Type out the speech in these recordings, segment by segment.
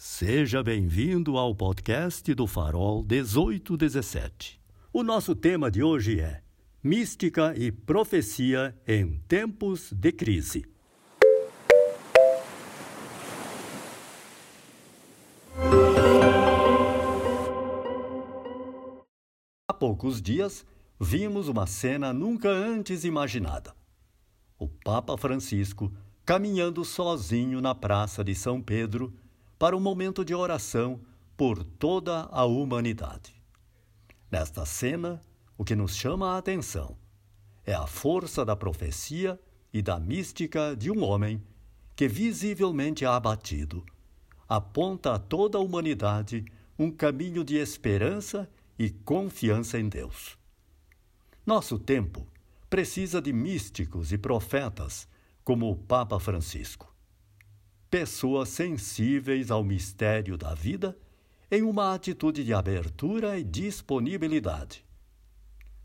Seja bem-vindo ao podcast do Farol 1817. O nosso tema de hoje é Mística e Profecia em Tempos de Crise. Há poucos dias, vimos uma cena nunca antes imaginada. O Papa Francisco caminhando sozinho na Praça de São Pedro para um momento de oração por toda a humanidade. Nesta cena, o que nos chama a atenção é a força da profecia e da mística de um homem que, visivelmente abatido, aponta a toda a humanidade um caminho de esperança e confiança em Deus. Nosso tempo precisa de místicos e profetas como o Papa Francisco pessoas sensíveis ao mistério da vida em uma atitude de abertura e disponibilidade.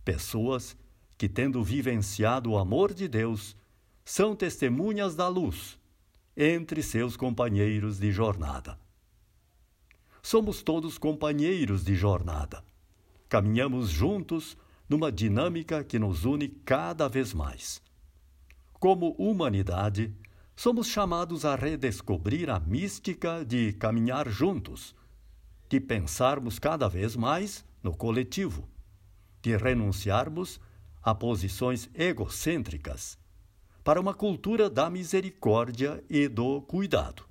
Pessoas que, tendo vivenciado o amor de Deus, são testemunhas da luz entre seus companheiros de jornada. Somos todos companheiros de jornada. Caminhamos juntos numa dinâmica que nos une cada vez mais. Como humanidade, somos chamados a redescobrir a mística de caminhar juntos, de pensarmos cada vez mais no coletivo, de renunciarmos a posições egocêntricas para uma cultura da misericórdia e do cuidado.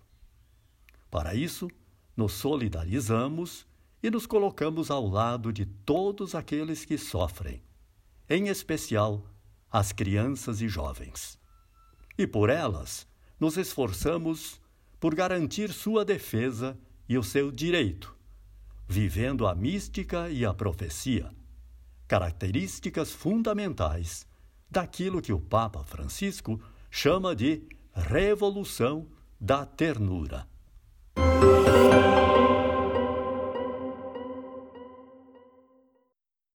Para isso, nos solidarizamos e nos colocamos ao lado de todos aqueles que sofrem, em especial as crianças e jovens. E por elas, nos esforçamos por garantir sua defesa e o seu direito, vivendo a mística e a profecia, características fundamentais daquilo que o Papa Francisco chama de revolução da ternura.